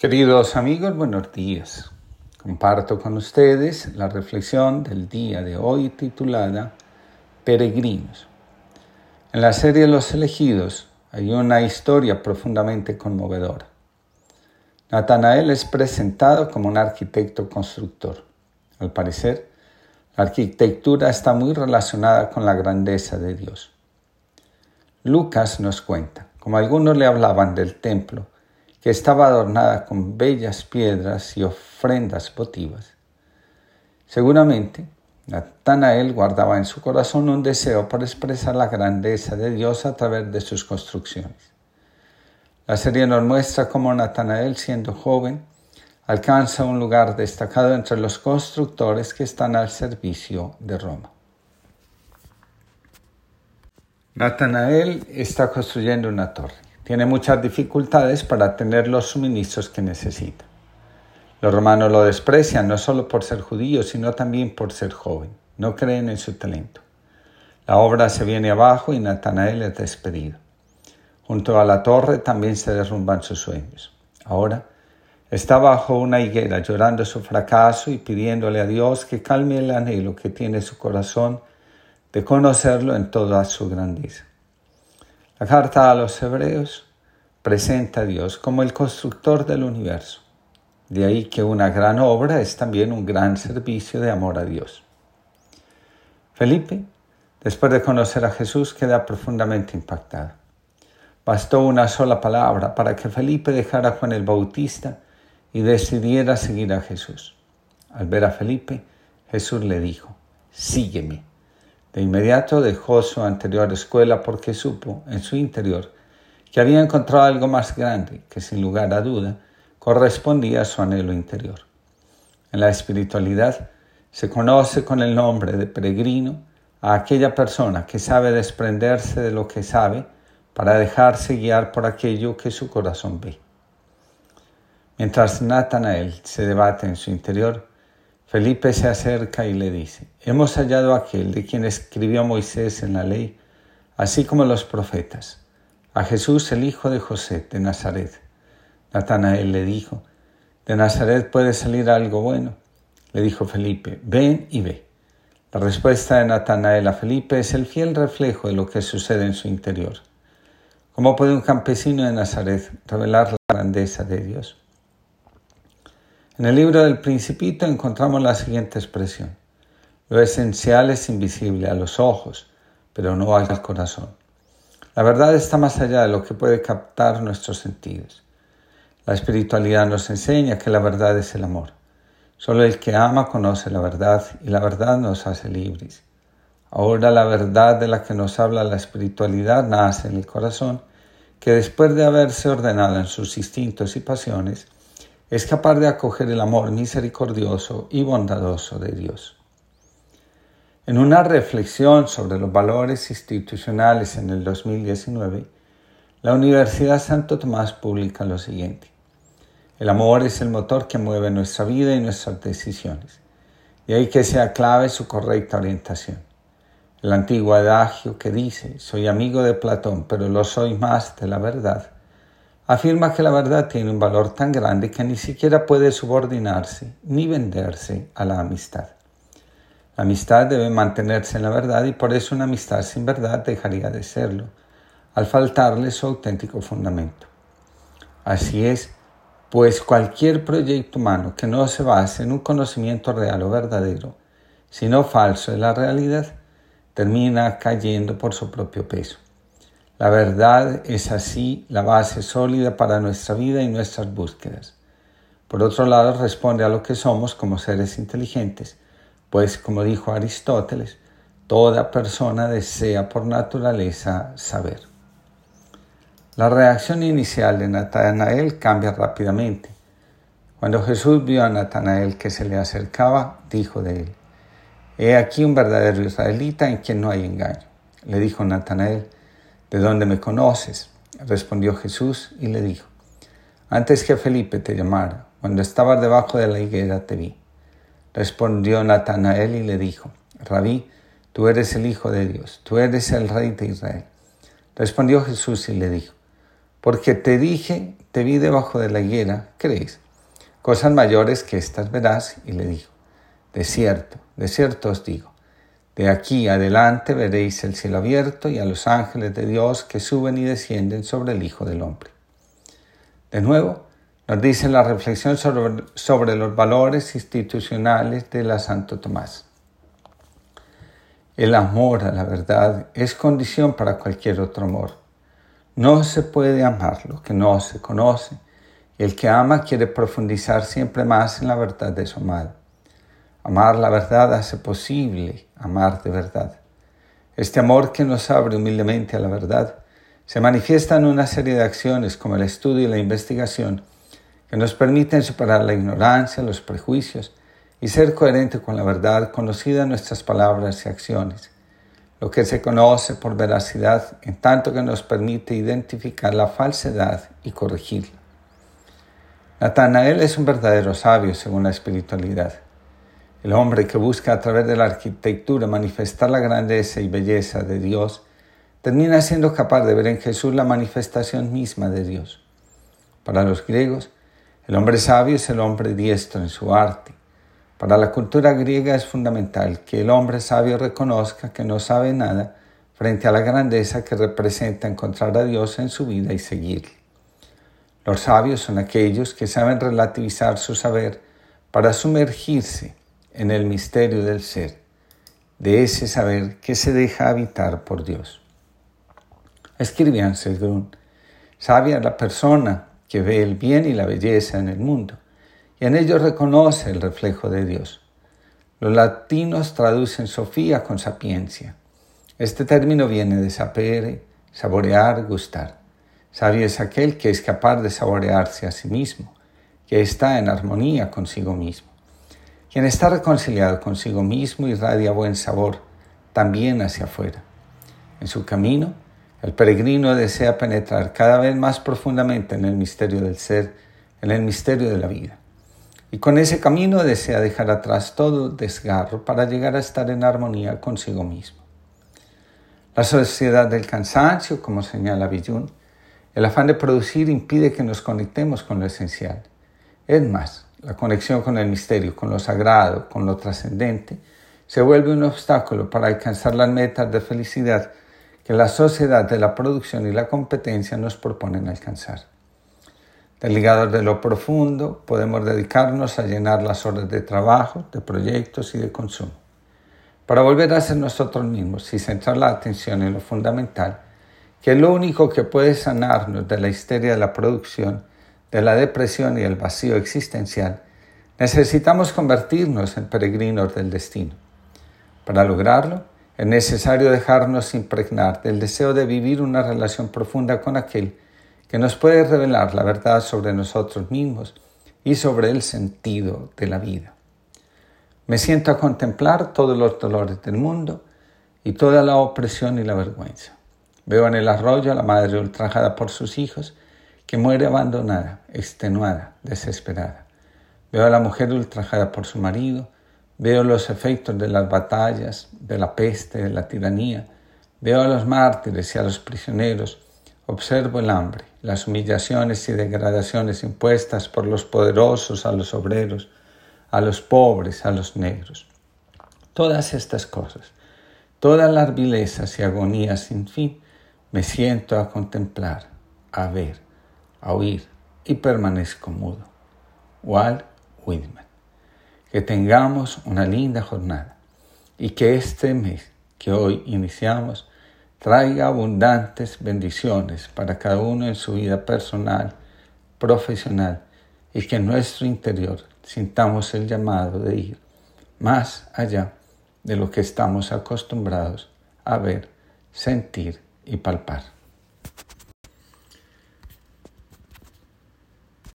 Queridos amigos, buenos días. Comparto con ustedes la reflexión del día de hoy titulada Peregrinos. En la serie Los elegidos hay una historia profundamente conmovedora. Natanael es presentado como un arquitecto constructor. Al parecer, la arquitectura está muy relacionada con la grandeza de Dios. Lucas nos cuenta, como algunos le hablaban del templo, que estaba adornada con bellas piedras y ofrendas votivas. Seguramente, Natanael guardaba en su corazón un deseo por expresar la grandeza de Dios a través de sus construcciones. La serie nos muestra cómo Natanael, siendo joven, alcanza un lugar destacado entre los constructores que están al servicio de Roma. Natanael está construyendo una torre tiene muchas dificultades para tener los suministros que necesita. Los romanos lo desprecian no solo por ser judío, sino también por ser joven. No creen en su talento. La obra se viene abajo y Natanael es despedido. Junto a la torre también se derrumban sus sueños. Ahora está bajo una higuera llorando su fracaso y pidiéndole a Dios que calme el anhelo que tiene su corazón de conocerlo en toda su grandeza. La carta a los hebreos presenta a Dios como el constructor del universo. De ahí que una gran obra es también un gran servicio de amor a Dios. Felipe, después de conocer a Jesús, queda profundamente impactado. Bastó una sola palabra para que Felipe dejara a Juan el Bautista y decidiera seguir a Jesús. Al ver a Felipe, Jesús le dijo, sígueme. De inmediato dejó su anterior escuela porque supo en su interior que había encontrado algo más grande que sin lugar a duda correspondía a su anhelo interior. En la espiritualidad se conoce con el nombre de peregrino a aquella persona que sabe desprenderse de lo que sabe para dejarse guiar por aquello que su corazón ve. Mientras Natanael se debate en su interior, Felipe se acerca y le dice, hemos hallado aquel de quien escribió Moisés en la ley, así como los profetas, a Jesús el hijo de José de Nazaret. Natanael le dijo, de Nazaret puede salir algo bueno. Le dijo Felipe, ven y ve. La respuesta de Natanael a Felipe es el fiel reflejo de lo que sucede en su interior. ¿Cómo puede un campesino de Nazaret revelar la grandeza de Dios? En el libro del Principito encontramos la siguiente expresión. Lo esencial es invisible a los ojos, pero no al corazón. La verdad está más allá de lo que puede captar nuestros sentidos. La espiritualidad nos enseña que la verdad es el amor. Solo el que ama conoce la verdad y la verdad nos hace libres. Ahora la verdad de la que nos habla la espiritualidad nace en el corazón, que después de haberse ordenado en sus instintos y pasiones, es capaz de acoger el amor misericordioso y bondadoso de Dios. En una reflexión sobre los valores institucionales en el 2019, la Universidad Santo Tomás publica lo siguiente. El amor es el motor que mueve nuestra vida y nuestras decisiones, y hay que sea clave su correcta orientación. El antiguo adagio que dice, soy amigo de Platón, pero lo soy más de la verdad, afirma que la verdad tiene un valor tan grande que ni siquiera puede subordinarse ni venderse a la amistad. La amistad debe mantenerse en la verdad y por eso una amistad sin verdad dejaría de serlo, al faltarle su auténtico fundamento. Así es, pues cualquier proyecto humano que no se base en un conocimiento real o verdadero, sino falso de la realidad, termina cayendo por su propio peso. La verdad es así la base sólida para nuestra vida y nuestras búsquedas. Por otro lado, responde a lo que somos como seres inteligentes, pues como dijo Aristóteles, toda persona desea por naturaleza saber. La reacción inicial de Natanael cambia rápidamente. Cuando Jesús vio a Natanael que se le acercaba, dijo de él, He aquí un verdadero israelita en quien no hay engaño. Le dijo Natanael, ¿De dónde me conoces? Respondió Jesús y le dijo, Antes que Felipe te llamara, cuando estabas debajo de la higuera te vi. Respondió Natanael y le dijo, Rabí, tú eres el Hijo de Dios, tú eres el Rey de Israel. Respondió Jesús y le dijo, Porque te dije, te vi debajo de la higuera, ¿crees? Cosas mayores que estas verás. Y le dijo, de cierto, de cierto os digo, de aquí adelante veréis el cielo abierto y a los ángeles de Dios que suben y descienden sobre el Hijo del Hombre. De nuevo, nos dice la reflexión sobre, los valores institucionales de la Santo Tomás. El amor a la verdad es condición para cualquier otro amor. No se puede amar lo que no se conoce. El que ama quiere profundizar siempre más en la verdad de su amado. Amar la verdad hace posible amar de verdad. Este amor que nos abre humildemente a la verdad se manifiesta en una serie de acciones como el estudio y la investigación que nos permiten superar la ignorancia, los prejuicios y ser coherente con la verdad conocida en nuestras palabras y acciones, lo que se conoce por veracidad en tanto que nos permite identificar la falsedad y corregirla. Natanael es un verdadero sabio según la espiritualidad. El hombre que busca a través de la arquitectura manifestar la grandeza y belleza de Dios termina siendo capaz de ver en Jesús la manifestación misma de Dios. Para los griegos, el hombre sabio es el hombre diestro en su arte. Para la cultura griega es fundamental que el hombre sabio reconozca que no sabe nada frente a la grandeza que representa encontrar a Dios en su vida y seguirle. Los sabios son aquellos que saben relativizar su saber para sumergirse en el misterio del ser, de ese saber que se deja habitar por Dios. Escribe Anselm, sabia la persona que ve el bien y la belleza en el mundo, y en ello reconoce el reflejo de Dios. Los latinos traducen Sofía con sapiencia. Este término viene de sapere, saborear, gustar. Sabio es aquel que es capaz de saborearse a sí mismo, que está en armonía consigo mismo. Quien está reconciliado consigo mismo irradia buen sabor también hacia afuera. En su camino, el peregrino desea penetrar cada vez más profundamente en el misterio del ser, en el misterio de la vida. Y con ese camino desea dejar atrás todo desgarro para llegar a estar en armonía consigo mismo. La sociedad del cansancio, como señala Villun, el afán de producir impide que nos conectemos con lo esencial. Es más, la conexión con el misterio, con lo sagrado, con lo trascendente, se vuelve un obstáculo para alcanzar las metas de felicidad que la sociedad de la producción y la competencia nos proponen alcanzar. Desligados de lo profundo, podemos dedicarnos a llenar las horas de trabajo, de proyectos y de consumo. Para volver a ser nosotros mismos y centrar la atención en lo fundamental, que es lo único que puede sanarnos de la histeria de la producción, de la depresión y el vacío existencial, necesitamos convertirnos en peregrinos del destino. Para lograrlo, es necesario dejarnos impregnar del deseo de vivir una relación profunda con aquel que nos puede revelar la verdad sobre nosotros mismos y sobre el sentido de la vida. Me siento a contemplar todos los dolores del mundo y toda la opresión y la vergüenza. Veo en el arroyo a la madre ultrajada por sus hijos, que muere abandonada, extenuada, desesperada. Veo a la mujer ultrajada por su marido, Veo los efectos de las batallas, de la peste, de la tiranía. Veo a los mártires y a los prisioneros. Observo el hambre, las humillaciones y degradaciones impuestas por los poderosos a los obreros, a los pobres, a los negros. Todas estas cosas, todas las vilezas y agonías sin fin, me siento a contemplar, a ver, a oír y permanezco mudo. Walt Whitman que tengamos una linda jornada y que este mes que hoy iniciamos traiga abundantes bendiciones para cada uno en su vida personal, profesional y que en nuestro interior sintamos el llamado de ir más allá de lo que estamos acostumbrados a ver, sentir y palpar.